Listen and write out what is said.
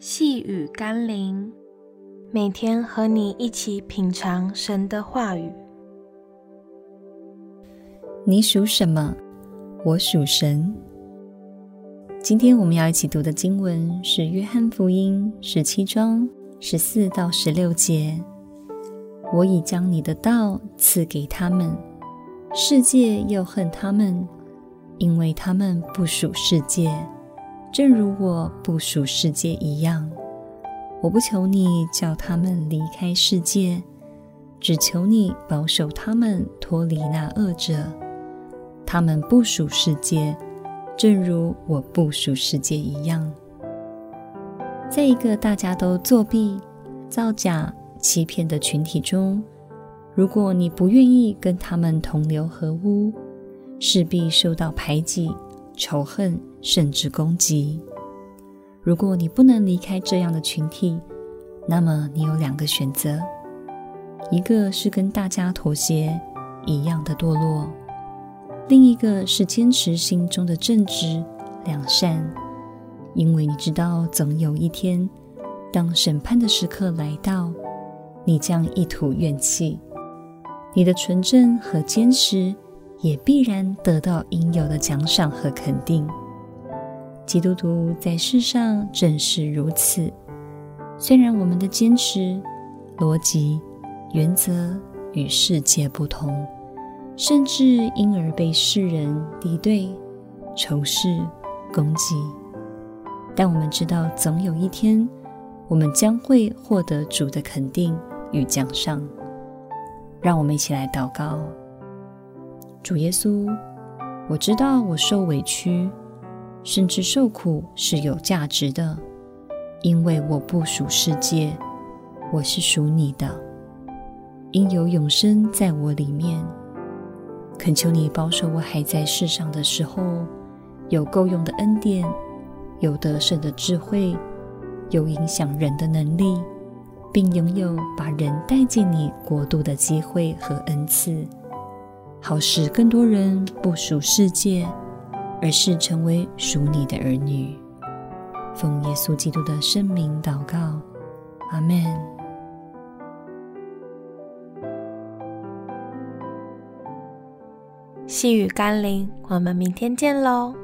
细雨甘霖，每天和你一起品尝神的话语。你属什么？我属神。今天我们要一起读的经文是《约翰福音》十七章十四到十六节。我已将你的道赐给他们，世界又恨他们，因为他们不属世界。正如我部署世界一样，我不求你叫他们离开世界，只求你保守他们脱离那恶者。他们不属世界，正如我不属世界一样。在一个大家都作弊、造假、欺骗的群体中，如果你不愿意跟他们同流合污，势必受到排挤。仇恨甚至攻击。如果你不能离开这样的群体，那么你有两个选择：一个是跟大家妥协，一样的堕落；另一个是坚持心中的正直、良善。因为你知道，总有一天，当审判的时刻来到，你将一吐怨气，你的纯正和坚持。也必然得到应有的奖赏和肯定。基督徒在世上正是如此。虽然我们的坚持、逻辑、原则与世界不同，甚至因而被世人敌对、仇视、攻击，但我们知道，总有一天，我们将会获得主的肯定与奖赏。让我们一起来祷告。主耶稣，我知道我受委屈，甚至受苦是有价值的，因为我不属世界，我是属你的，因有永生在我里面。恳求你保守我还在世上的时候，有够用的恩典，有得胜的智慧，有影响人的能力，并拥有把人带进你国度的机会和恩赐。好使更多人不属世界，而是成为属你的儿女。奉耶稣基督的圣名祷告，阿门。细雨甘霖，我们明天见喽。